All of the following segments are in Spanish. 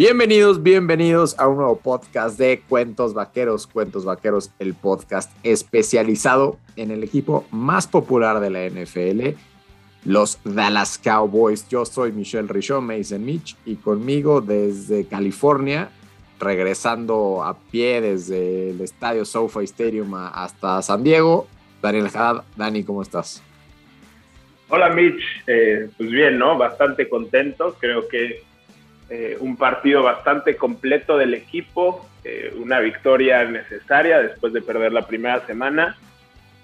Bienvenidos, bienvenidos a un nuevo podcast de Cuentos Vaqueros. Cuentos Vaqueros, el podcast especializado en el equipo más popular de la NFL, los Dallas Cowboys. Yo soy Michelle Richaud, Mason Mitch, y conmigo desde California, regresando a pie desde el estadio SoFi Stadium hasta San Diego, Daniel Haddad. Dani, ¿cómo estás? Hola Mitch, eh, pues bien, ¿no? Bastante contento. Creo que eh, un partido bastante completo del equipo, eh, una victoria necesaria después de perder la primera semana.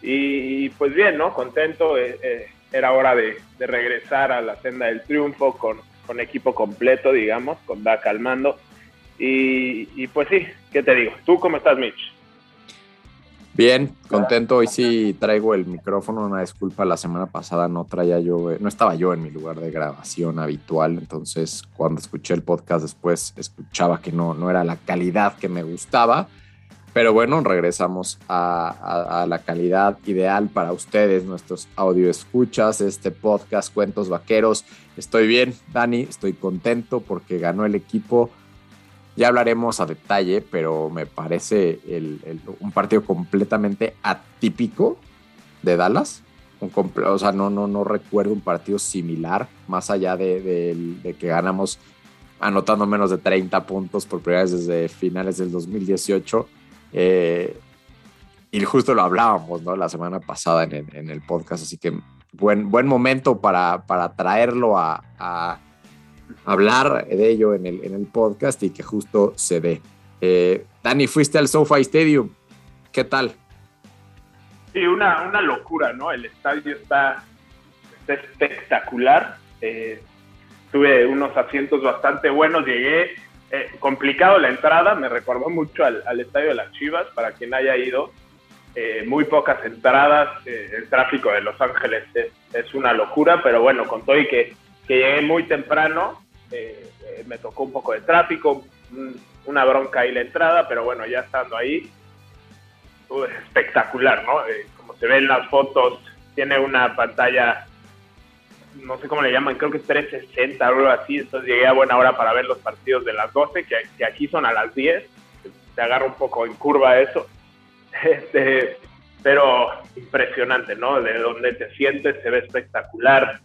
Y pues bien, ¿no? Contento, eh, era hora de, regresar a la senda del triunfo con, con equipo completo, digamos, con Dak al mando. Y, y pues sí, ¿qué te digo? ¿Tú cómo estás, Mitch? Bien, contento. Hoy sí traigo el micrófono. Una disculpa, la semana pasada no traía yo, no estaba yo en mi lugar de grabación habitual. Entonces, cuando escuché el podcast después, escuchaba que no, no era la calidad que me gustaba. Pero bueno, regresamos a, la calidad ideal para ustedes, nuestros audio escuchas, este podcast Cuentos Vaqueros. Estoy bien, Dani, estoy contento porque ganó el equipo ya hablaremos a detalle, pero me parece un partido completamente atípico de Dallas. Un o sea, no, no, no recuerdo un partido similar, más allá de, que ganamos anotando menos de 30 puntos por primera vez desde finales del 2018. Eh, y justo lo hablábamos ¿no? la semana pasada en, el podcast, así que buen, buen momento para, para traerlo a hablar de ello en el, en el podcast y que justo se dé. Eh, Dani, fuiste al SoFi Stadium. ¿Qué tal? Sí, una, una locura, ¿no? El estadio está, espectacular. Eh, tuve unos asientos bastante buenos. Llegué eh, complicado la entrada, me recordó mucho al, estadio de las Chivas, para quien haya ido. muy pocas entradas, el tráfico de Los Ángeles es, una locura, pero bueno, con todo y que, que llegué muy temprano, eh, eh, me tocó un poco de tráfico, una bronca ahí la entrada, pero bueno, ya estando ahí, espectacular, ¿no? Eh, como se ven las fotos, tiene una pantalla, no sé cómo le llaman, creo que es 360 o algo así, entonces llegué a buena hora para ver los partidos de las 12, que, aquí son a las 10, se agarra un poco en curva eso, este, pero impresionante, ¿no? De donde te sientes se ve espectacular,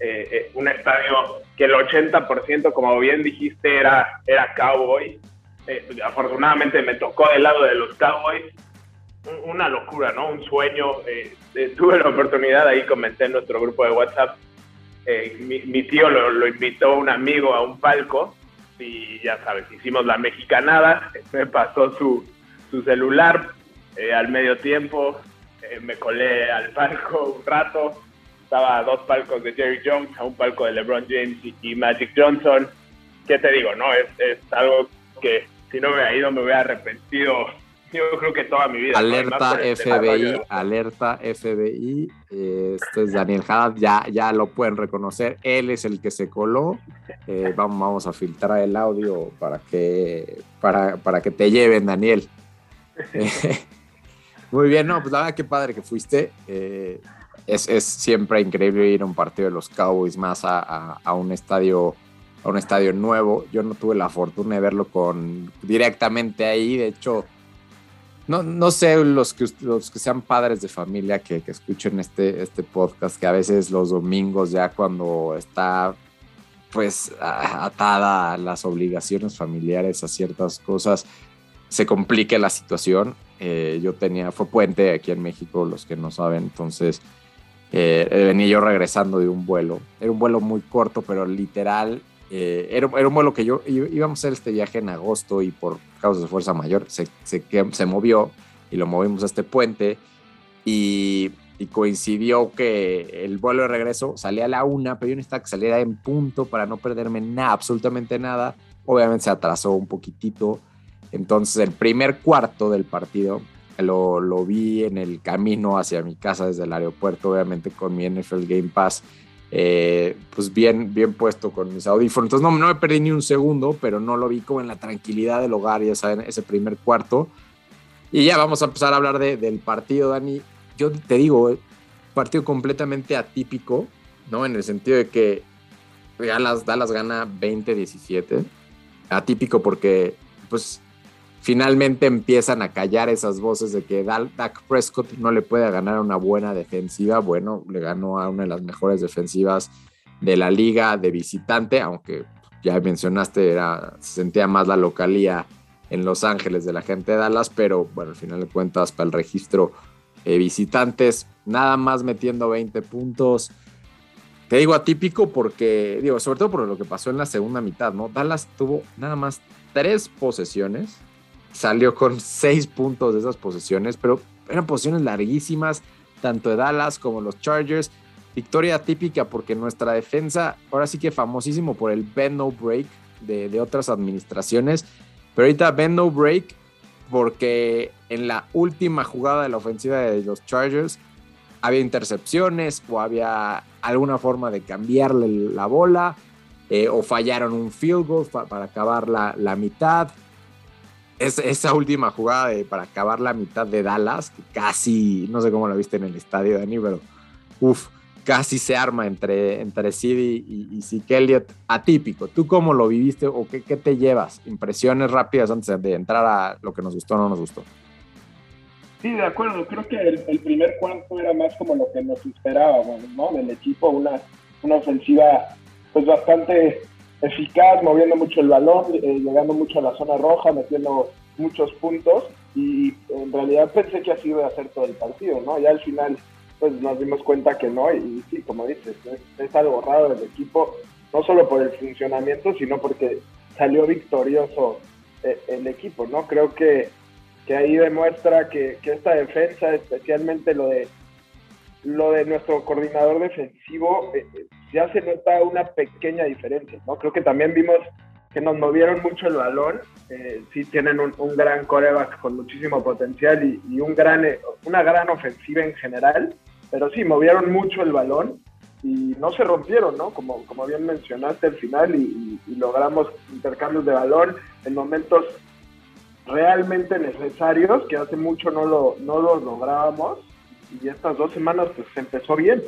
eh, eh, un estadio que el 80%, como bien dijiste, era, era Cowboy. Eh, afortunadamente me tocó del lado de los Cowboys. Una locura, ¿no? Un sueño. tuve la oportunidad, ahí comenté en nuestro grupo de WhatsApp, mi, tío lo, invitó un amigo a un palco y ya sabes, hicimos la mexicanada, me pasó su, su celular al medio tiempo, me colé al palco un rato, estaba a dos palcos de Jerry Jones, a un palco de LeBron James y, Magic Johnson. ¿Qué te digo? No, es, es algo que si no me hubiera ido me hubiera arrepentido yo creo que toda mi vida. Alerta FBI, alerta FBI. Esto es Daniel Haddad, ya, ya lo pueden reconocer. Él es el que se coló. Eh, vamos, vamos a filtrar el audio para que, para, para que te lleven, Daniel. muy bien, no, pues la verdad que padre que fuiste. Es, es, siempre increíble ir a un partido de los Cowboys más a, a, un estadio a un estadio nuevo. Yo no tuve la fortuna de verlo con directamente ahí. De hecho, no, no sé los que, los que sean padres de familia que, que escuchen este, este podcast, que a veces los domingos ya cuando está pues atada a las obligaciones familiares a ciertas cosas, se complique la situación. Eh, yo tenía, fue puente aquí en México, los que no saben, entonces eh, venía yo regresando de un vuelo. Era un vuelo muy corto, pero literal, eh, era, era, un vuelo que yo íbamos a hacer este viaje en agosto y por causas de fuerza mayor se, se, se movió y lo movimos a este puente y, y, coincidió que el vuelo de regreso salía a la una, pero yo necesitaba que saliera en punto para no perderme nada, absolutamente nada. Obviamente se atrasó un poquitito. Entonces el primer cuarto del partido lo, vi en el camino hacia mi casa desde el aeropuerto, obviamente con mi NFL Game Pass, eh, pues bien, bien puesto con mis audífonos. Entonces no, no me perdí ni un segundo, pero no lo vi como en la tranquilidad del hogar, ya saben, ese primer cuarto. Y ya vamos a empezar a hablar de, del partido, Dani. Yo te digo, partido completamente atípico, ¿no? En el sentido de que Dallas, Dallas gana 20-17 atípico porque pues finalmente empiezan a callar esas voces de que Dak Prescott no le puede ganar una buena defensiva. Bueno, le ganó a una de las mejores defensivas de la liga de visitante, aunque ya mencionaste, era, se sentía más la localía en Los Ángeles de la gente de Dallas, pero bueno, al final de cuentas para el registro eh, visitantes, nada más metiendo 20 puntos. Te digo atípico porque, digo, sobre todo por lo que pasó en la segunda mitad, ¿no? Dallas tuvo nada más tres posesiones, salió con seis puntos de esas posesiones, pero eran posiciones larguísimas, tanto de Dallas como los Chargers. Victoria típica porque nuestra defensa, ahora sí que famosísimo por el bend no break de, de otras administraciones, pero ahorita bend no break porque en la última jugada de la ofensiva de los Chargers había intercepciones o había alguna forma de cambiarle la bola eh, o fallaron un field goal para acabar la, la mitad. Es, esa última jugada de, para acabar la mitad de Dallas, que casi, no sé cómo la viste en el estadio, Dani, pero uff, casi se arma entre, entre Sid y, y Zeke Elliott. Atípico. ¿Tú cómo lo viviste o qué, qué, te llevas? Impresiones rápidas antes de entrar a lo que nos gustó o no nos gustó. Sí, de acuerdo. Creo que el, primer cuarto era más como lo que nos esperábamos, ¿no? Del equipo, una, una ofensiva pues bastante eficaz, moviendo mucho el balón, eh, llegando mucho a la zona roja, metiendo muchos puntos y en realidad pensé que así iba a hacer todo el partido, ¿no? Ya al final pues nos dimos cuenta que no y, sí, como dices, es, algo raro del equipo, no solo por el funcionamiento, sino porque salió victorioso eh, el, equipo, ¿no? Creo que, que ahí demuestra que, que, esta defensa, especialmente lo de lo de nuestro coordinador defensivo, eh, eh, ya se nota una pequeña diferencia, ¿no? Creo que también vimos que nos movieron mucho el balón, sí tienen un, gran coreback con muchísimo potencial y, y, un gran, una gran ofensiva en general, pero sí, movieron mucho el balón y no se rompieron, ¿no? Como, como bien mencionaste al final y, logramos intercambios de balón en momentos realmente necesarios que hace mucho no lo, no lo lográbamos y estas dos semanas pues empezó bien.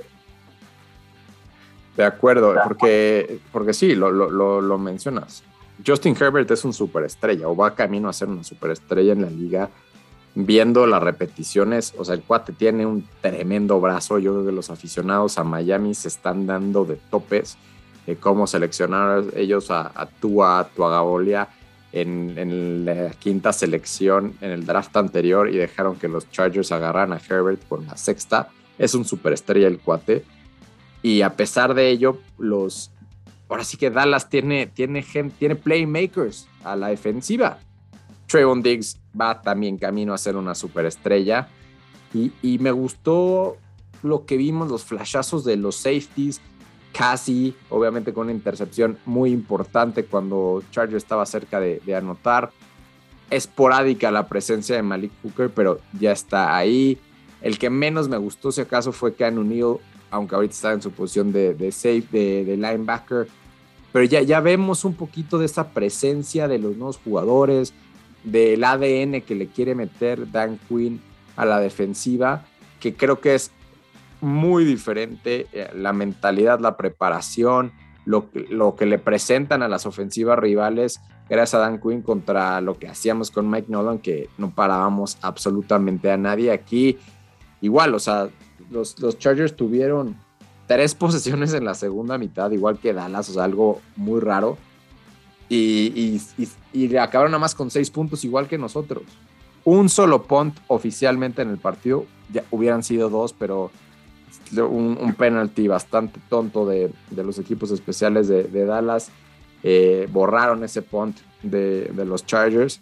De acuerdo, porque, porque sí, lo, lo, lo mencionas. Justin Herbert es un superestrella o va camino a ser una superestrella en la liga viendo las repeticiones, o sea, el cuate tiene un tremendo brazo. Yo creo que los aficionados a Miami se están dando de topes de cómo seleccionar ellos a, a Tua, a Tuagabolia en, en, la quinta selección en el draft anterior y dejaron que los Chargers agarraran a Herbert con la sexta. Es un superestrella el cuate. Y a pesar de ello, los ahora sí que Dallas tiene, tiene, tiene playmakers a la defensiva. Trayvon Diggs va también camino a ser una superestrella. Y, y me gustó lo que vimos, los flashazos de los safeties, casi, obviamente con una intercepción muy importante cuando Charger estaba cerca de, anotar. Esporádica la presencia de Malik Hooker, pero ya está ahí. El que menos me gustó, si acaso, fue Ken O'Neill, aunque ahorita está en su posición de, safe, de, de, linebacker. Pero ya, ya vemos un poquito de esa presencia de los nuevos jugadores, del ADN que le quiere meter Dan Quinn a la defensiva, que creo que es muy diferente eh, la mentalidad, la preparación, lo, lo que le presentan a las ofensivas rivales, gracias a Dan Quinn contra lo que hacíamos con Mike Nolan, que no parábamos absolutamente a nadie. Aquí, igual, o sea, los, los Chargers tuvieron tres posesiones en la segunda mitad, igual que Dallas, o sea, algo muy raro y, y, acabaron nada más con seis puntos igual que nosotros. Un solo punt oficialmente en el partido, ya hubieran sido dos, pero un, penalti bastante tonto de, los equipos especiales de, Dallas. Eh, borraron ese punt de, los Chargers.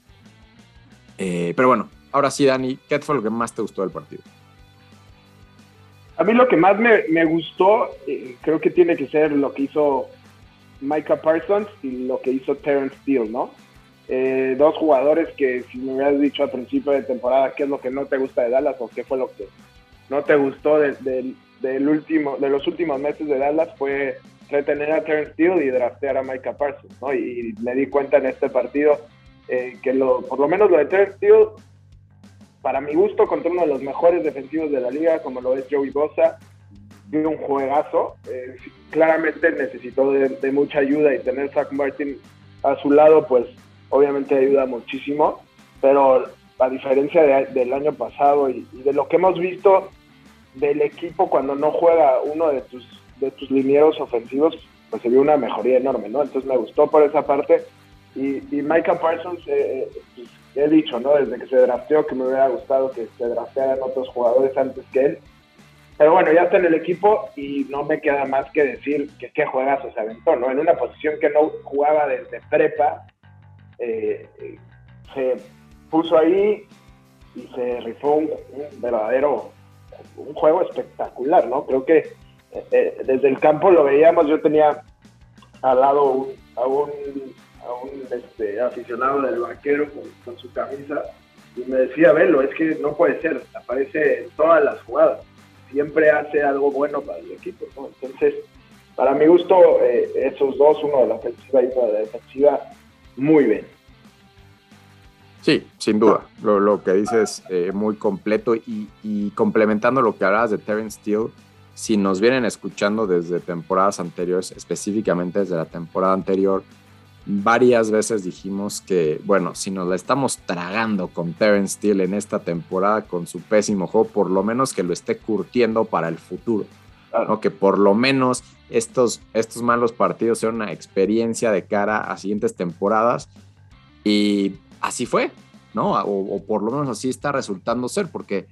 Eh, pero bueno, ahora sí, Dani, ¿qué fue lo que más te gustó del partido? A mí lo que más me, me gustó, eh, creo que tiene que ser lo que hizo Micah Parsons y lo que hizo Terrence Steele, ¿no? Eh, dos jugadores que si me hubieras dicho al principio de temporada qué es lo que no te gusta de Dallas o qué fue lo que no te gustó del último, de los últimos meses de Dallas fue retener a Terrence Steele y draftear a Micah Parsons, ¿no? Y, me di cuenta en este partido eh, que lo, por lo menos lo de Terrence Steele, para mi gusto, contra uno de los mejores defensivos de la liga, como lo es Joey Bosa, un juegazo. Eh, claramente necesitó de, mucha ayuda y tener Zach Martin a su lado, pues obviamente ayuda muchísimo, pero a diferencia del año pasado y, de lo que hemos visto del equipo cuando no juega uno de tus, de tus linieros ofensivos, pues se vio una mejoría enorme, ¿no? Entonces me gustó por esa parte. Y, y Micah Parsons, eh, eh, pues, he dicho, ¿no? Desde que se drafteó que me hubiera gustado que se draftearan otros jugadores antes que él. Pero bueno, ya está en el equipo y no me queda más que decir que qué juegazo se aventó, ¿no? En una posición que no jugaba desde prepa, eh, se puso ahí y se rifó un, verdadero, un juego espectacular, ¿no? Creo que eh, eh, desde el campo lo veíamos, yo tenía al lado a un, a un este, aficionado del vaquero con, su camisa y me decía, velo, es que no puede ser, aparece en todas las jugadas, siempre hace algo bueno para el equipo. Entonces, para mi gusto, eh, esos dos, uno de la ofensiva y uno de la defensiva, muy bien. Sí, sin duda. Lo, que dices eh, muy completo y, complementando lo que hablabas de Terence Steele, si nos vienen escuchando desde temporadas anteriores, específicamente desde la temporada anterior, varias veces dijimos que, bueno, si nos la estamos tragando con Terence Steele en esta temporada con su pésimo juego, por lo menos que lo esté curtiendo para el futuro. ¿no? Que por lo menos estos, estos malos partidos sean una experiencia de cara a siguientes temporadas. Y así fue, ¿no? O, por lo menos así está resultando ser, porque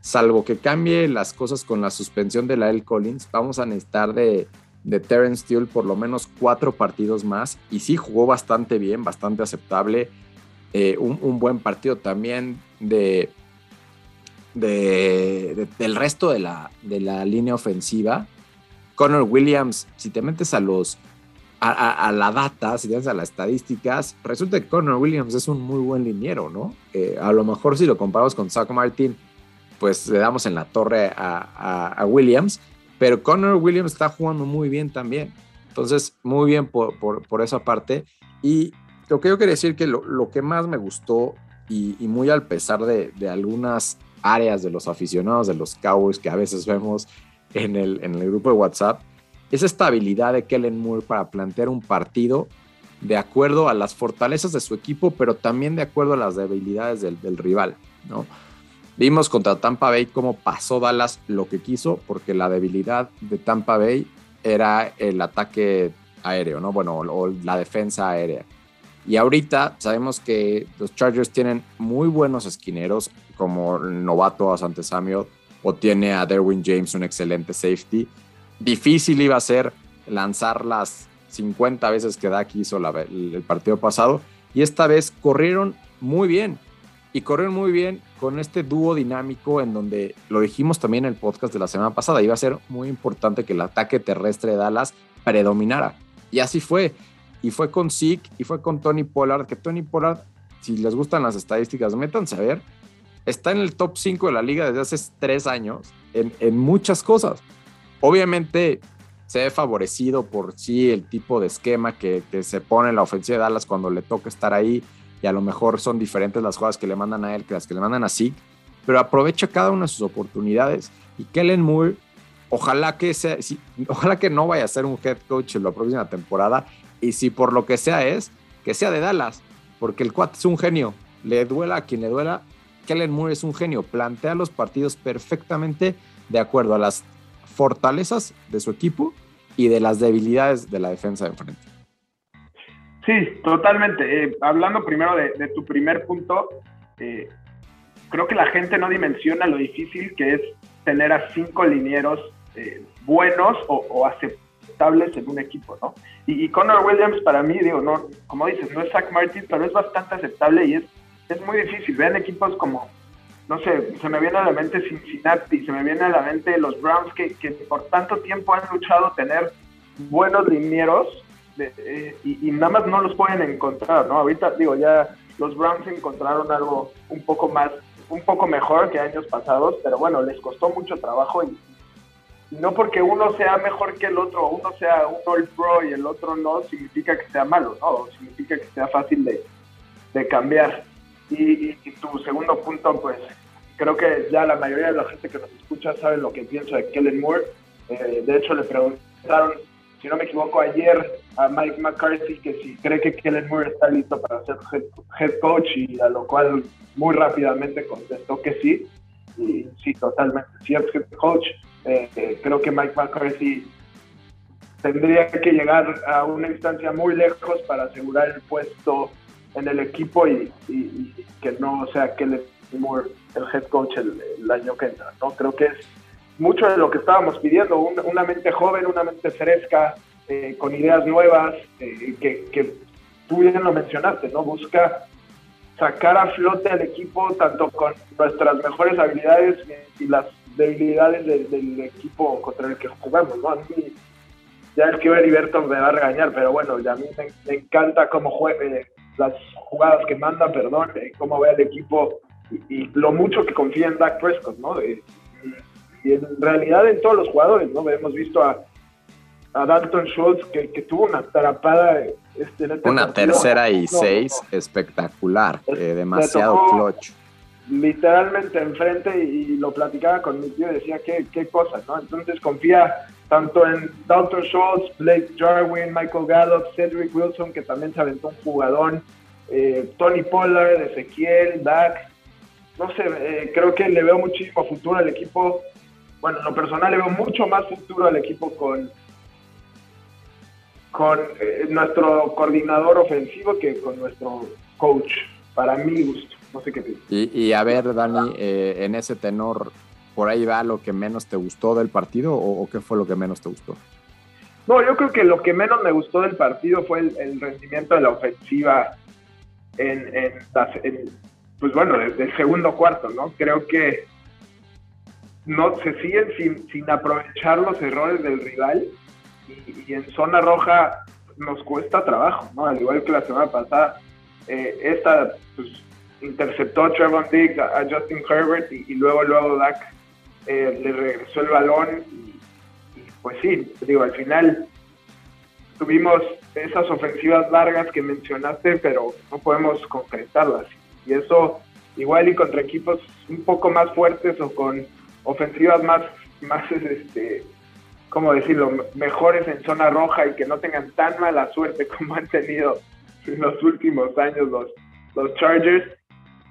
salvo que cambie las cosas con la suspensión de la L. Collins, vamos a necesitar de, de Terence Steele por lo menos cuatro partidos más. Y sí jugó bastante bien, bastante aceptable. Eh, un, buen partido también de, de, del resto de la, de la línea ofensiva. Connor Williams, si te metes a los a, la data, si tienes a las estadísticas, resulta que Connor Williams es un muy buen liniero, ¿no? Eh, a lo mejor si lo comparamos con Zach Martin, pues le damos en la torre a, Williams, pero Connor Williams está jugando muy bien también. Entonces, muy bien por, por, esa parte. Y lo que yo quería decir que lo, que más me gustó, y, muy al pesar de, de, algunas áreas de los aficionados de los Cowboys que a veces vemos en el, en el grupo de WhatsApp, esa estabilidad de Kellen Moore para plantear un partido de acuerdo a las fortalezas de su equipo, pero también de acuerdo a las debilidades del, rival, ¿no? Vimos contra Tampa Bay cómo pasó Dallas lo que quiso, porque la debilidad de Tampa Bay era el ataque aéreo, ¿no? Bueno, o la defensa aérea. Y ahorita sabemos que los Chargers tienen muy buenos esquineros, como el novato a Sante Samuel, o tiene a Derwin James, un excelente safety difícil iba a ser lanzar las 50 veces que Dak hizo el, partido pasado. Y esta vez corrieron muy bien. Y corrieron muy bien con este dúo dinámico en donde lo dijimos también en el podcast de la semana pasada. Iba a ser muy importante que el ataque terrestre de Dallas predominara. Y así fue. Y fue con Zeke y fue con Tony Pollard. Que Tony Pollard, si les gustan las estadísticas, métanse a ver. Está en el top 5 de la liga desde hace tres años en, en muchas cosas. Obviamente se ve favorecido por sí el tipo de esquema que, se pone en la ofensiva de Dallas cuando le toca estar ahí y a lo mejor son diferentes las jugadas que le mandan a él que las que le mandan a Zeke, pero aprovecha cada una de sus oportunidades y Kellen Moore ojalá que sea, ojalá que no vaya a ser un head coach en la próxima temporada y si por lo que sea es que sea de Dallas, porque el cuate es un genio, le duela a quien le duela, Kellen Moore es un genio, plantea los partidos perfectamente de acuerdo a las fortalezas de su equipo y de las debilidades de la defensa de enfrente. Sí, totalmente. Eh, hablando primero de, tu primer punto, eh, creo que la gente no dimensiona lo difícil que es tener a cinco linieros eh, buenos o, aceptables en un equipo, ¿no? Y, y, Connor Williams para mí, digo, no, como dices, no es Zach Martin, pero es bastante aceptable y es, es muy difícil. Vean equipos como no sé, se me viene a la mente Cincinnati, se me viene a la mente los Browns que, por tanto tiempo han luchado tener buenos linieros eh, y, nada más no los pueden encontrar, ¿no? Ahorita digo, ya los Browns encontraron algo un poco más, un poco mejor que años pasados, pero bueno, les costó mucho trabajo y, no porque uno sea mejor que el otro, uno sea un All Pro y el otro no, significa que sea malo, ¿no? Significa que sea fácil de, de cambiar. Y, tu segundo punto, pues creo que ya la mayoría de la gente que nos escucha sabe lo que pienso de Kellen Moore. Eh, de hecho, le preguntaron si no me equivoco, ayer a Mike McCarthy que si cree que Kellen Moore está listo para ser head, coach y a lo cual muy rápidamente contestó que sí. Y sí, totalmente. Si es head coach, eh, eh, creo que Mike McCarthy tendría que llegar a una instancia muy lejos para asegurar el puesto en el equipo y, que no sea Kellen Moore el head coach el, el año que entra. ¿no? Creo que es mucho de lo que estábamos pidiendo, una, mente joven, una mente fresca, eh, con ideas nuevas, eh, que, tú bien lo mencionaste, ¿no? Busca sacar a flote al equipo tanto con nuestras mejores habilidades y las debilidades del equipo contra el que jugamos, ¿no? A mí, ya es que Heriberto me va a regañar, pero bueno, a mí me, encanta cómo juega, eh, las jugadas que manda, perdón, cómo ve al equipo y, lo mucho que confía en Dak Prescott, ¿no? Y en realidad en todos los jugadores, ¿no? Hemos visto a, a Dalton Schultz que, tuvo una atrapada. Este, este una tercera y seis espectacular, eh, demasiado clutch. Literalmente enfrente y, lo platicaba con mi tío y decía qué, qué cosas, ¿no? Entonces confía tanto en Dalton Schultz, Blake Jarwin, Michael Gallup, Cedric Wilson, que también se aventó un jugadón, eh, Tony Pollard, Ezequiel, Dak. No sé, eh, creo que le veo muchísimo futuro al equipo bueno, en lo personal le veo mucho más futuro al equipo con, con eh, nuestro coordinador ofensivo que con nuestro coach, para mi gusto. No sé qué piensas. Y, a ver, Dani, eh, en ese tenor, ¿por ahí va lo que menos te gustó del partido o, qué fue lo que menos te gustó? No, yo creo que lo que menos me gustó del partido fue el, rendimiento de la ofensiva en, en, pues bueno, desde el segundo cuarto, ¿no? Creo que no se siguen sin, sin aprovechar los errores del rival y, en zona roja nos cuesta trabajo, ¿no? Al igual que la semana pasada, eh, esta pues, interceptó a Trevor Diggs, a, Justin Herbert y, luego luego Dak eh, le regresó el balón y, pues sí, digo, al final tuvimos esas ofensivas largas que mencionaste, pero no podemos concretarlas. Y eso igual y contra equipos un poco más fuertes o con ofensivas más, más este, ¿cómo decirlo?, mejores en zona roja y que no tengan tan mala suerte como han tenido en los últimos años los, los Chargers,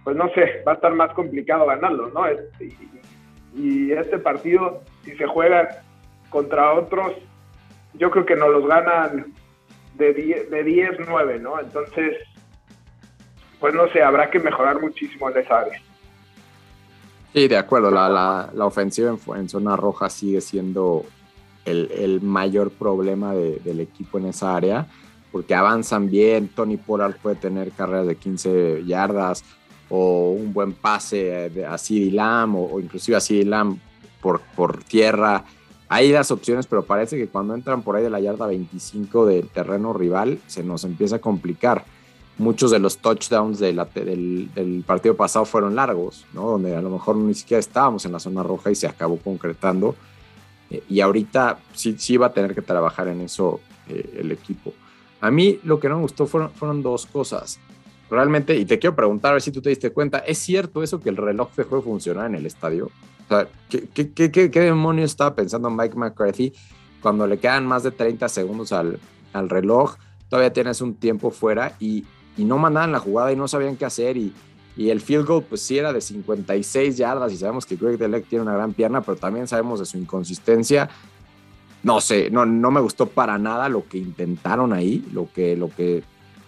pues no sé, va a estar más complicado ganarlo, ¿no? Y, y este partido, si se juega contra otros, yo creo que nos los ganan de 10, de 10 9, ¿no? Entonces, pues no sé, habrá que mejorar muchísimo en esa área. Sí, de acuerdo. La, ofensiva en, zona roja sigue siendo el, mayor problema del equipo en esa área, porque avanzan bien. Tony Pollard puede tener carreras de 15 yardas o un buen pase a CD Lamb o, inclusive a CD Lamb por, por tierra. Hay las opciones, pero parece que cuando entran por ahí de la yarda 25 del terreno rival, se nos empieza a complicar muchos de los touchdowns del, partido pasado fueron largos, ¿no? Donde a lo mejor ni siquiera estábamos en la zona roja y se acabó concretando. Eh, y ahorita sí, sí va a tener que trabajar en eso eh, el equipo. A mí lo que no me gustó fueron, fueron dos cosas. Realmente, y te quiero preguntar a ver si tú te diste cuenta, ¿es cierto eso que el reloj dejó de funcionar en el estadio? O sea, ¿qué, qué, qué, qué demonios estaba pensando Mike McCarthy cuando le quedan más de 30 segundos al, al reloj? Todavía tienes un tiempo fuera y, y no mandaban la jugada y no sabían qué hacer y, y el field goal pues sí era de 56 yardas y sabemos que Greg Delec tiene una gran pierna, pero también sabemos de su inconsistencia. No sé, no, no me gustó para nada lo que intentaron ahí, lo que, lo que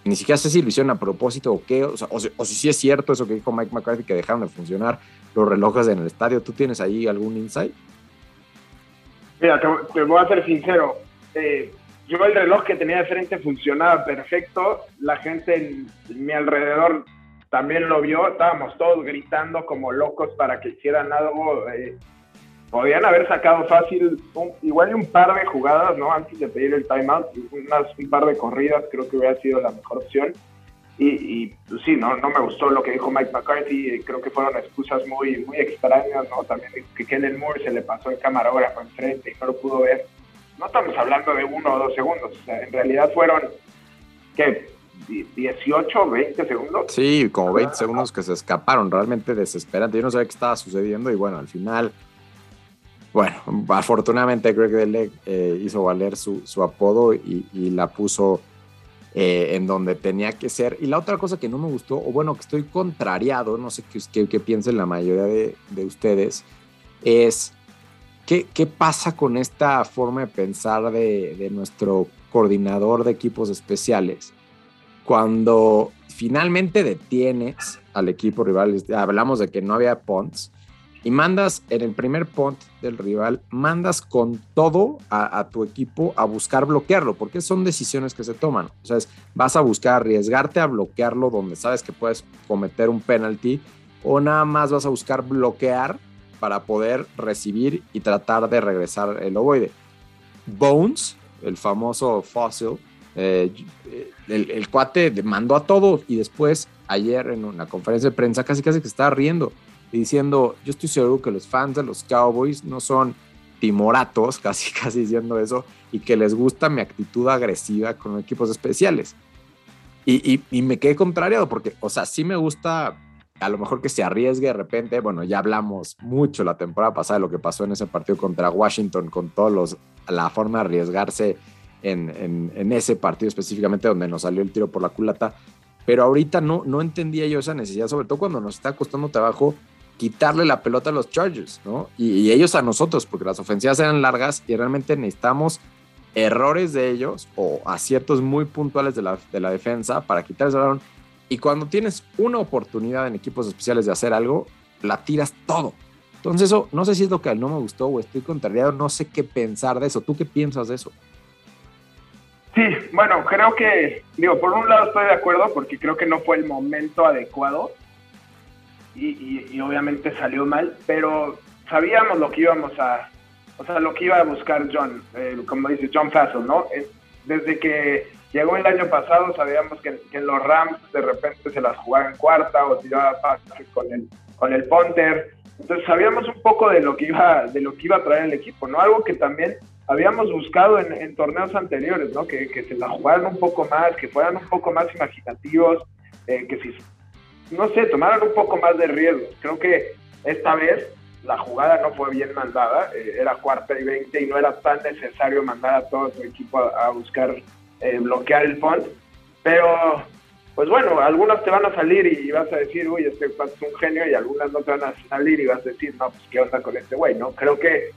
ni siquiera sé si lo hicieron a propósito o qué, o, o, si sí es cierto eso que dijo Mike McCarthy que dejaron de funcionar los relojes en el estadio. ¿Tú tienes ahí algún insight? Mira, te, voy a ser sincero. Eh, yo el reloj que tenía de frente funcionaba perfecto, la gente en, mi alrededor también lo vio, estábamos todos gritando como locos para que hicieran algo. Eh, podían haber sacado fácil, igual un par de jugadas, ¿no? Antes de pedir el timeout, unas, un par de corridas creo que hubiera sido la mejor opción. Y, pues sí, no, no me gustó lo que dijo Mike McCarthy, creo que fueron excusas muy, muy extrañas, ¿no? También que Kellen Moore se le pasó el camarógrafo enfrente y no lo pudo ver no estamos hablando de uno o dos segundos, en realidad fueron, ¿qué? 18, 20 segundos. Sí, como 20 segundos que se escaparon, realmente desesperante. Yo no sabía qué estaba sucediendo y bueno, al final bueno, afortunadamente Greg Dele eh, hizo valer su, apodo y, la puso eh, en donde tenía que ser. Y la otra cosa que no me gustó, o bueno, que estoy contrariado, no sé qué, qué, piensen la mayoría de, ustedes, es ¿qué, qué, pasa con esta forma de pensar de, de nuestro coordinador de equipos especiales cuando finalmente detienes al equipo rival, hablamos de que no había punts, y mandas en el primer punt del rival, mandas con todo a, tu equipo a buscar bloquearlo, porque son decisiones que se toman. O sea, vas a buscar arriesgarte a bloquearlo donde sabes que puedes cometer un penalty, o nada más vas a buscar bloquear para poder recibir y tratar de regresar el ovoide. Bones, el famoso fossil, eh, el, el, cuate mandó a todo y después ayer en una conferencia de prensa casi casi que estaba riendo diciendo, yo estoy seguro que los fans de los Cowboys no son timoratos, casi casi diciendo eso, y que les gusta mi actitud agresiva con equipos especiales. Y, y, me quedé contrariado porque, o sea, sí me gusta a lo mejor que se arriesgue de repente, bueno, ya hablamos mucho la temporada pasada de lo que pasó en ese partido contra Washington, con todos los, la forma de arriesgarse en, ese partido específicamente donde nos salió el tiro por la culata, pero ahorita no, no entendía yo esa necesidad, sobre todo cuando nos está costando trabajo quitarle la pelota a los Chargers, ¿no? Y, ellos a nosotros, porque las ofensivas eran largas y realmente necesitamos errores de ellos o aciertos muy puntuales de la, de la defensa para quitar ese balón. Y cuando tienes una oportunidad en equipos especiales de hacer algo, la tiras todo. Entonces eso, no sé si es lo que no me gustó o estoy contrariado, no sé qué pensar de eso. ¿Tú qué piensas de eso? Sí, bueno, creo que, digo, por un lado estoy de acuerdo porque creo que no fue el momento adecuado y, obviamente salió mal, pero sabíamos lo que íbamos a, o sea, lo que iba a buscar John, como dice John Fassel, ¿no? Desde que llegó el año pasado sabíamos que, en los Rams de repente se las jugaba en cuarta o tiraba pases con el, con el punter. Entonces sabíamos un poco de lo que iba, de lo que iba a traer el equipo, ¿no? Algo que también habíamos buscado en, torneos anteriores, ¿no? Que, que, se la jugaran un poco más, que fueran un poco más imaginativos, eh, que si no sé, tomaron un poco más de riesgo. Creo que esta vez la jugada no fue bien mandada, eh, era cuarta y veinte y no era tan necesario mandar a todo su equipo a, buscar eh, bloquear el punt. Pero, pues bueno, algunas te van a salir y vas a decir, uy, este es un genio, y algunas no te van a salir y vas a decir, no, pues qué onda con este güey, ¿no? Creo que,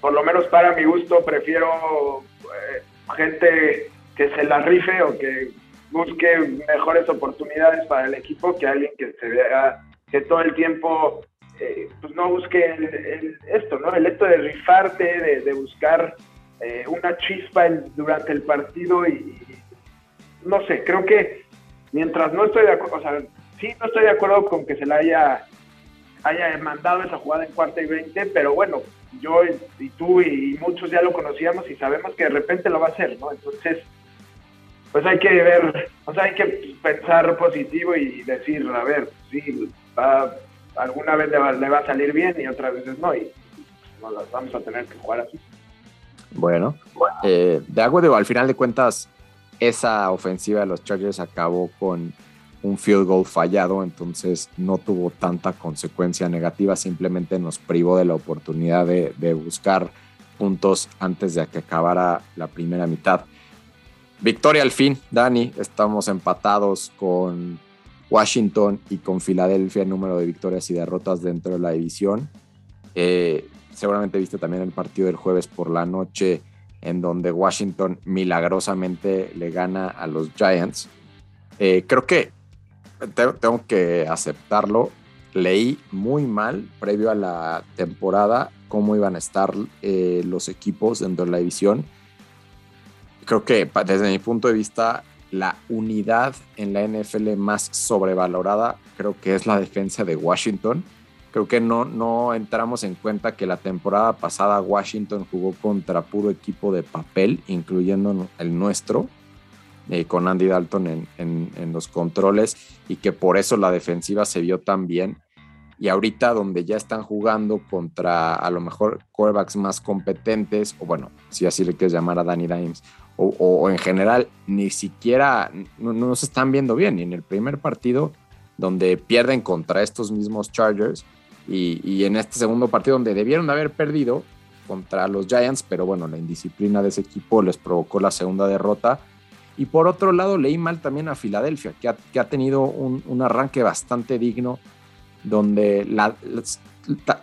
por lo menos para mi gusto, prefiero eh, gente que se la rife o que busque mejores oportunidades para el equipo que alguien que se vea que todo el tiempo eh, pues no busque esto, ¿no? El hecho de rifarte, de, buscar eh, una chispa durante el partido y, no sé, creo que mientras no estoy de acuerdo, o sea, sí no estoy de acuerdo con que se le haya, haya mandado esa jugada en cuarta y veinte, pero bueno, yo y tú y muchos ya lo conocíamos y sabemos que de repente lo va a hacer, ¿no? Entonces, pues hay que ver, o sea, hay que pensar positivo y decir, a ver, sí, alguna vez le va, a salir bien y otras veces no, y nos las vamos a tener que jugar así. Bueno, eh, de acuerdo, al final de cuentas, esa ofensiva de los Chargers acabó con un field goal fallado, entonces no tuvo tanta consecuencia negativa, simplemente nos privó de la oportunidad de, de buscar puntos antes de que acabara la primera mitad. Victoria al fin, Dani. Estamos empatados con Washington y con Filadelfia en número de victorias y derrotas dentro de la división. Eh, seguramente viste también el partido del jueves por la noche en donde Washington milagrosamente le gana a los Giants. Eh, creo que tengo que aceptarlo. Leí muy mal previo a la temporada cómo iban a estar eh, los equipos dentro de la división creo que desde mi punto de vista, la unidad en la NFL más sobrevalorada creo que es la defensa de Washington. Creo que no, no entramos en cuenta que la temporada pasada Washington jugó contra puro equipo de papel, incluyendo el nuestro, eh, con Andy Dalton en, en, los controles, y que por eso la defensiva se vio tan bien. Y ahorita donde ya están jugando contra a lo mejor quarterbacks más competentes, o bueno, si así le quieres llamar a Danny Dimes, o, en general ni siquiera no, se están viendo bien. Y en el primer partido, donde pierden contra estos mismos Chargers, Y, en este segundo partido donde debieron de haber perdido contra los Giants, pero bueno, la indisciplina de ese equipo les provocó la segunda derrota. Y por otro lado, leí mal también a Filadelfia, que ha, tenido un, arranque bastante digno, donde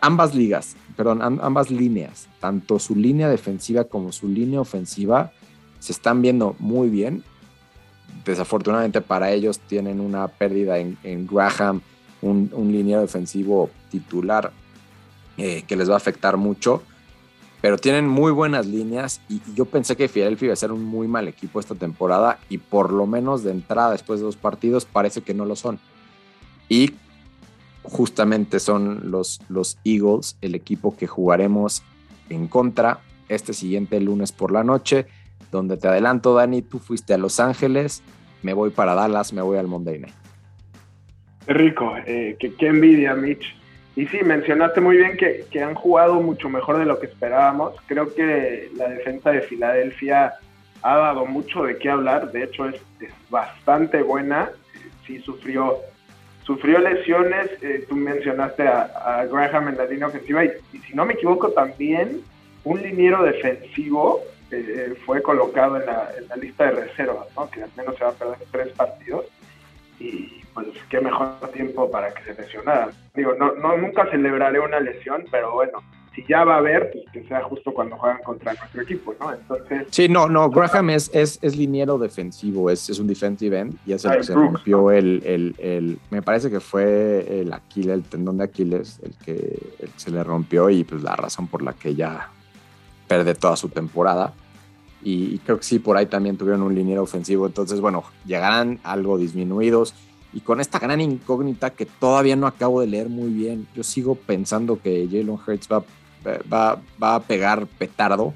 ambas ligas, perdón, ambas líneas, tanto su línea defensiva como su línea ofensiva, se están viendo muy bien. Desafortunadamente para ellos tienen una pérdida en, Graham, un, un línea defensivo titular eh, que les va a afectar mucho. Pero tienen muy buenas líneas y, yo pensé que Philadelphia iba a ser un muy mal equipo esta temporada y por lo menos de entrada después de dos partidos parece que no lo son. Y justamente son los, los Eagles el equipo que jugaremos en contra este siguiente lunes por la noche donde te adelanto, Dani, tú fuiste a Los Ángeles, me voy para Dallas, me voy al Monday Night. Rico, eh, qué, envidia, Mitch. Y sí, mencionaste muy bien que, han jugado mucho mejor de lo que esperábamos. Creo que la defensa de Filadelfia ha dado mucho de qué hablar. De hecho, es, bastante buena. Sí, sufrió, sufrió lesiones. Eh, tú mencionaste a, Graham en la línea ofensiva. Y, si no me equivoco, también un liniero defensivo eh, fue colocado en la, lista de reservas, ¿no? que al menos se va a perder tres partidos. Y pues qué mejor tiempo para que se lesionara. Digo, no, no, nunca celebraré una lesión, pero bueno, si ya va a haber, pues que sea justo cuando juegan contra nuestro equipo, ¿no? Entonces. Sí, no, no, Graham es, es, es liniero defensivo, es, es un defensive end y es el que se rompió el, el, el, Me parece que fue el Aquiles, el tendón de Aquiles, el que, el que se le rompió y pues la razón por la que ya perder toda su temporada. Y, creo que sí, por ahí también tuvieron un liniero ofensivo. Entonces, bueno, llegarán algo disminuidos. Y con esta gran incógnita que todavía no acabo de leer muy bien, yo sigo pensando que Jalen Hurts va, va, va a pegar petardo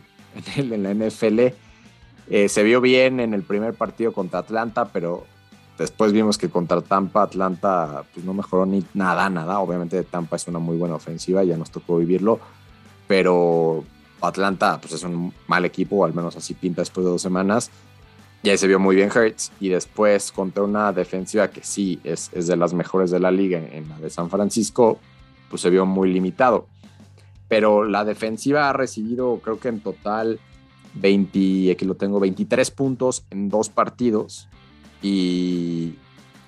en, en la NFL. Eh, se vio bien en el primer partido contra Atlanta, pero después vimos que contra Tampa, Atlanta pues no mejoró ni nada, nada. Obviamente Tampa es una muy buena ofensiva, ya nos tocó vivirlo, pero Atlanta pues es un mal equipo, o al menos así pinta después de dos semanas. Y ahí se vio muy bien Hertz. Y después contra una defensiva que sí es, es de las mejores de la liga en, la de San Francisco, pues se vio muy limitado. Pero la defensiva ha recibido, creo que en total, 20, aquí lo tengo, 23 puntos en dos partidos. Y,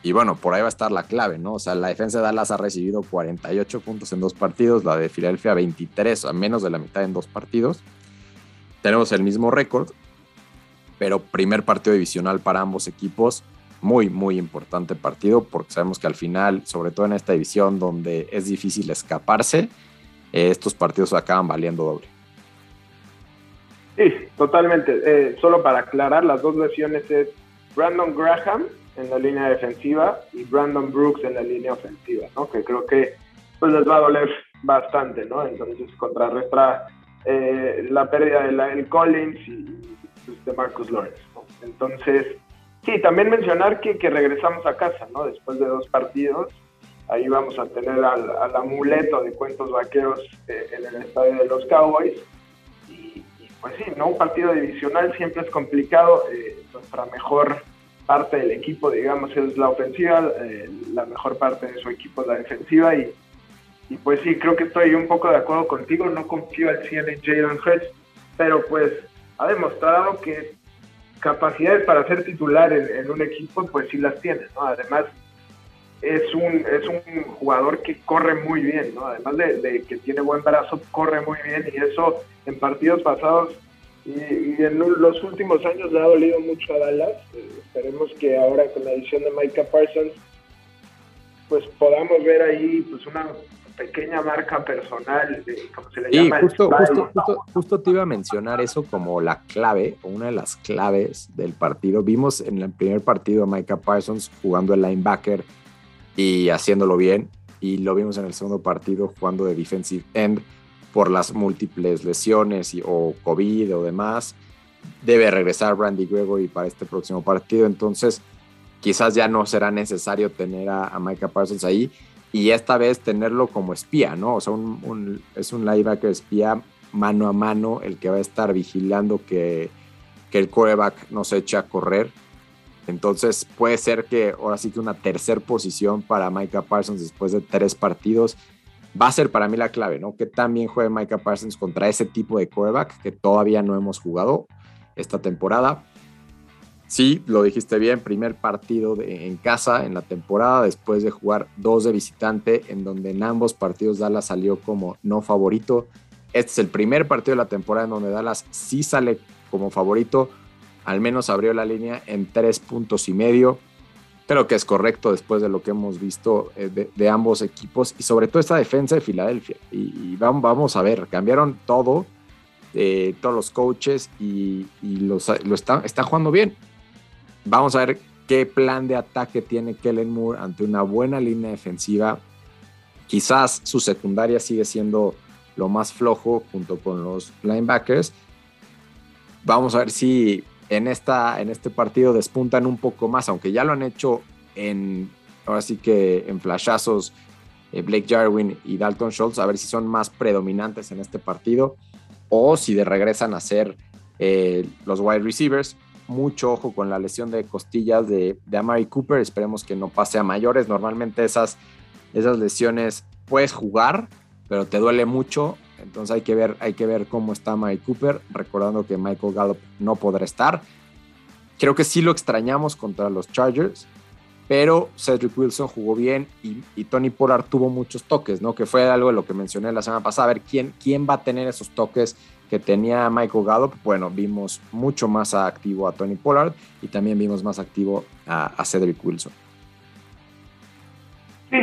y bueno, por ahí va a estar la clave, ¿no? O sea, la defensa de Dallas ha recibido 48 puntos en dos partidos, la de Filadelfia 23, a menos de la mitad en dos partidos. Tenemos el mismo récord, pero primer partido divisional para ambos equipos. Muy, muy importante partido porque sabemos que al final, sobre todo en esta división donde es difícil escaparse, eh, estos partidos acaban valiendo doble. Sí, totalmente. Eh, solo para aclarar, las dos lesiones es Brandon Graham en la línea defensiva y Brandon Brooks en la línea ofensiva, ¿no? Que creo que pues les va a doler bastante, ¿no? Entonces contrarrestar eh, la pérdida de la, Collins y pues, de Marcus Lawrence, ¿no? Entonces, sí, también mencionar que, que, regresamos a casa, ¿no? Después de dos partidos, ahí vamos a tener al, amuleto de cuentos vaqueros eh, en el estadio de los Cowboys. Y, pues sí, ¿no? Un partido divisional siempre es complicado. Eh, nuestra mejor parte del equipo, digamos, es la ofensiva, eh, la mejor parte de su equipo es la defensiva y, y, pues sí, creo que estoy un poco de acuerdo contigo, no confío al 100 en Jalen Hurts, pero pues ha demostrado que capacidades para ser titular en, un equipo, pues sí las tiene, ¿no? Además, es un, es un jugador que corre muy bien, ¿no? Además de que tiene buen brazo, corre muy bien y eso en partidos pasados y, en los últimos años le ha dolido mucho a Dallas. Eh, esperemos que ahora con la edición de Micah Parsons pues podamos ver ahí pues una pequeña marca personal, como se le llama. Justo, justo, justo, te iba a mencionar eso como la clave, una de las claves del partido. Vimos en el primer partido a Micah Parsons jugando el linebacker y haciéndolo bien, y lo vimos en el segundo partido jugando de defensive end por las múltiples lesiones y, o COVID o demás. Debe regresar Randy Gregory para este próximo partido, entonces quizás ya no será necesario tener a, Micah Parsons ahí y esta vez tenerlo como espía, ¿no? O sea, un, es un linebacker espía mano a mano el que va a estar vigilando que, que el quarterback no se eche a correr. Entonces puede ser que ahora sí que una tercera posición para Micah Parsons después de tres partidos va a ser para mí la clave, ¿no? Que también juegue Micah Parsons contra ese tipo de quarterback que todavía no hemos jugado esta temporada. Sí, lo dijiste bien, primer partido en casa en la temporada después de jugar dos de visitante, en donde en ambos partidos Dallas salió como no favorito. Este es el primer partido de la temporada en donde Dallas sí sale como favorito, al menos abrió la línea en tres puntos y medio. Creo que es correcto después de lo que hemos visto eh, de, ambos equipos y sobre todo esta defensa de Filadelfia. Y, vamos, a ver, cambiaron todo, eh, todos los coaches y, lo están está jugando bien. Vamos a ver qué plan de ataque tiene Kellen Moore ante una buena línea defensiva. Quizás su secundaria sigue siendo lo más flojo junto con los linebackers. Vamos a ver si en, esta, en este partido despuntan un poco más, aunque ya lo han hecho en, ahora sí que en flashazos eh, Blake Jarwin y Dalton Schultz, a ver si son más predominantes en este partido o si de regresan a ser eh, los wide receivers. Mucho ojo con la lesión de costillas de, de Amari Cooper, esperemos que no pase a mayores. Normalmente esas, esas lesiones puedes jugar, pero te duele mucho entonces hay que ver, hay que ver cómo está Mike Cooper, recordando que Michael Gallup no podrá estar. Creo que sí lo extrañamos contra los Chargers, pero Cedric Wilson jugó bien y, Tony Pollard tuvo muchos toques, ¿no? Que fue algo de lo que mencioné la semana pasada. A ver quién, quién va a tener esos toques que tenía Michael Gallup. Bueno, vimos mucho más activo a Tony Pollard y también vimos más activo a Cedric Wilson. Sí,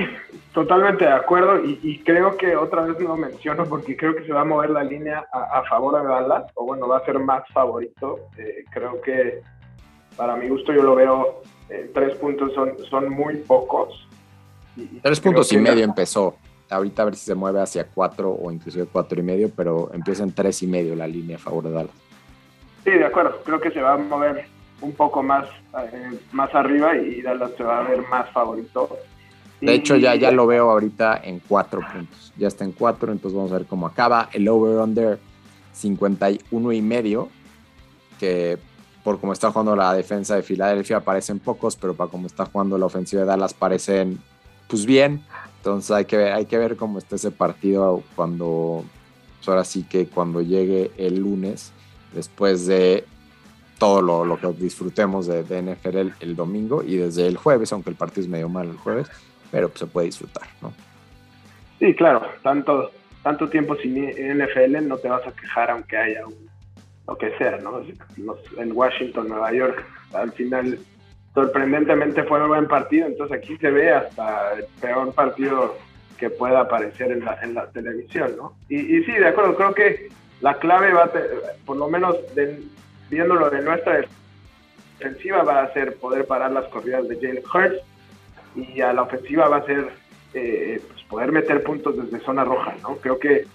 totalmente de acuerdo y, creo que otra vez no menciono porque creo que se va a mover la línea a, favor de Dallas o bueno, va a ser más favorito. Eh, creo que para mi gusto yo lo veo, eh, tres puntos son, son muy pocos. tres puntos y medio empezó. Ahorita a ver si se mueve hacia cuatro o inclusive cuatro y medio, pero empieza en tres y medio la línea a favor de Dallas. Sí, de acuerdo. Creo que se va a mover un poco más, eh, más arriba y Dallas se va a ver más favorito de hecho, ya, ya lo veo ahorita en cuatro puntos. Ya está en cuatro, entonces vamos a ver cómo acaba. El over-under 51 y medio, que por cómo está jugando la defensa de Filadelfia parecen pocos, pero para cómo está jugando la ofensiva de Dallas parecen pues bien. Entonces hay que ver, hay que ver cómo está ese partido cuando, pues ahora sí que cuando llegue el lunes, después de todo lo, que disfrutemos de, NFL el, el, domingo y desde el jueves, aunque el partido es medio mal el jueves, pero se puede disfrutar, ¿no? Sí, claro, tanto, tanto tiempo sin NFL no te vas a quejar aunque haya lo que sea, ¿no? en Washington, Nueva York, al final sorprendentemente fue un buen partido, entonces aquí se ve hasta el peor partido que pueda aparecer en la, en televisión, ¿no? Y, sí, de acuerdo, creo que la clave va a, por lo menos viéndolo de nuestra defensiva, va a ser poder parar las corridas de Jalen Hurts y a la ofensiva va a ser eh, pues, poder meter puntos desde zona roja, ¿no? Creo que,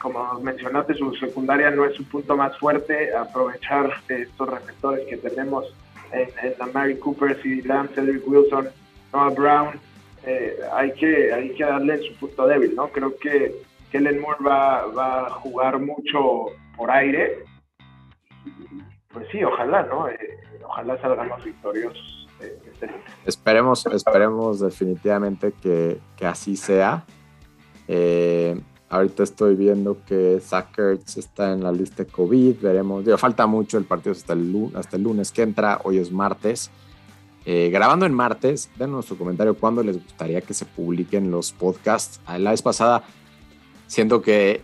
como mencionaste, su secundaria no es su punto más fuerte, aprovechar estos receptores que tenemos en, la Mary Cooper, C.D. Lamb, Cedric Wilson, Noah Brown, eh, hay, que, hay que darle su punto débil, ¿no? Creo que Kellen Moore va, va a jugar mucho por aire, pues sí, ojalá, ¿no? Eh, ojalá salgamos victoriosos. Esperemos, esperemos definitivamente que, así sea. Eh, ahorita estoy viendo que Zuckerts está en la lista de COVID. Veremos. falta mucho el partido hasta el, lunes, hasta el lunes que entra. Hoy es martes. Eh, grabando en martes, denos su comentario cuándo les gustaría que se publiquen los podcasts. La vez pasada, siento que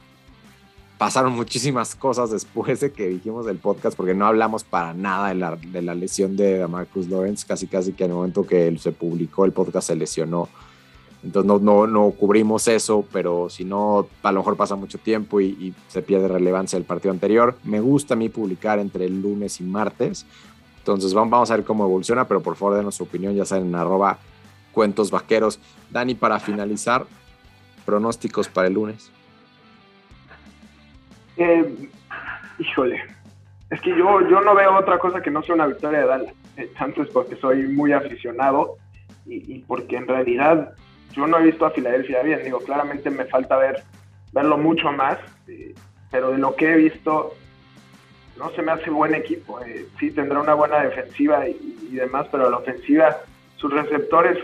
pasaron muchísimas cosas después de que dijimos el podcast, porque no hablamos para nada de la, de la lesión de Marcus Lawrence, casi casi que en el momento que se publicó el podcast se lesionó. Entonces no, no, no cubrimos eso, pero si no, a lo mejor pasa mucho tiempo y, se pierde relevancia el partido anterior. Me gusta a mí publicar entre el lunes y martes. Entonces vamos a ver cómo evoluciona, pero por favor denos su opinión, ya saben, en arroba cuentos vaqueros. Dani, para finalizar, pronósticos para el lunes. Eh, híjole, es que yo, yo no veo otra cosa que no sea una victoria de Dallas. Eh, tanto es porque soy muy aficionado y, porque en realidad yo no he visto a Filadelfia bien. Digo, claramente me falta ver verlo mucho más, eh, pero de lo que he visto no se me hace buen equipo. Eh, sí tendrá una buena defensiva y, demás, pero la ofensiva, sus receptores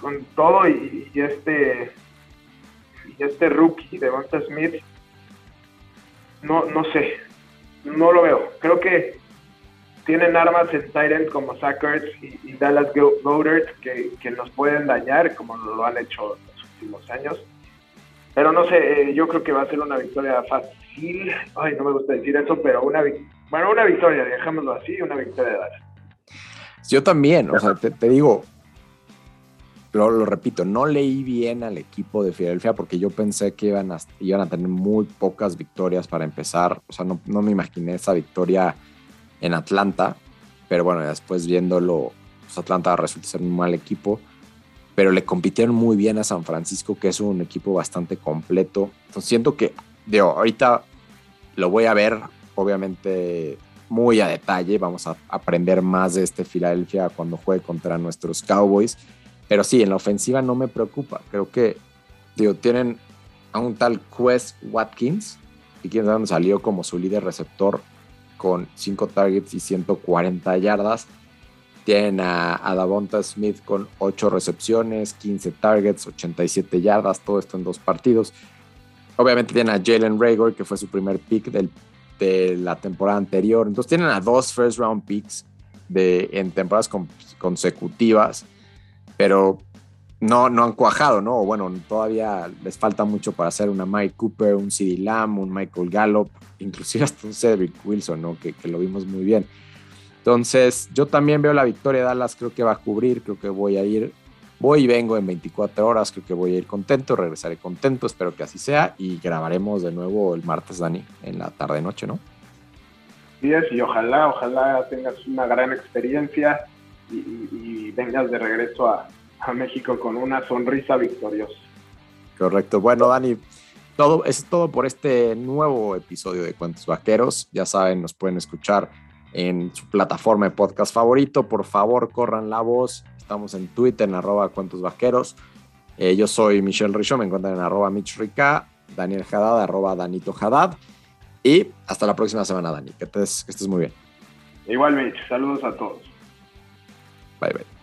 con todo y, este y este rookie de Monta Smith, no, no sé, no lo veo. Creo que tienen armas en Tyrant como Sackers y, Dallas Goddard que, nos pueden dañar, como lo han hecho en los últimos años. Pero no sé, eh, yo creo que va a ser una victoria fácil. Ay, no me gusta decir eso, pero una, bueno, una victoria, dejémoslo así, una victoria de Dallas. Yo también, o sea, te, digo, lo, repito, no leí bien al equipo de Filadelfia porque yo pensé que iban a, iban a tener muy pocas victorias para empezar. O sea, no, no me imaginé esa victoria en Atlanta, pero bueno, después viéndolo, pues Atlanta resulta ser un mal equipo pero le compitieron muy bien a San Francisco, que es un equipo bastante completo. Entonces siento que, digo, ahorita lo voy a ver, obviamente, muy a detalle. Vamos a aprender más de este Filadelfia cuando juegue contra nuestros Cowboys. Pero sí, en la ofensiva no me preocupa. Creo que, tienen a un tal Quest Watkins, y quien salió como su líder receptor con 5 targets y 140 yardas tienen a, Davonta Smith con 8 recepciones, 15 targets, 87 yardas, todo esto en dos partidos. Obviamente tienen a Jalen Rager, que fue su primer pick de la temporada anterior. Entonces tienen a dos first round picks de, en temporadas consecutivas, pero no, no han cuajado, ¿no? Bueno, todavía les falta mucho para hacer una Mike Cooper, un CD Lamb, un Michael Gallup, inclusive hasta un Cedric Wilson, ¿no? Que, que lo vimos muy bien. Entonces, yo también veo la victoria de Dallas, creo que va a cubrir, creo que voy a ir, voy y vengo en 24 horas, creo que voy a ir contento, regresaré contento, espero que así sea y grabaremos de nuevo el martes, Dani, en la tarde-noche, ¿no? Sí, y ojalá, ojalá tengas una gran experiencia y, vengas de regreso a, a México con una sonrisa victoriosa. Correcto. Bueno, Dani, todo, es todo por este nuevo episodio de Cuentos Vaqueros. Ya saben, nos pueden escuchar en su plataforma de podcast favorito. Por favor, corran la voz. Estamos en Twitter, en arroba cuentos vaqueros. Eh, yo soy Michelle Richo, me encuentran en arroba Mitch Daniel Haddad, arroba Danito Haddad. Y hasta la próxima semana, Dani. Que estés, que estés muy bien. Igual, Mitch. Saludos a todos. Bye, bye.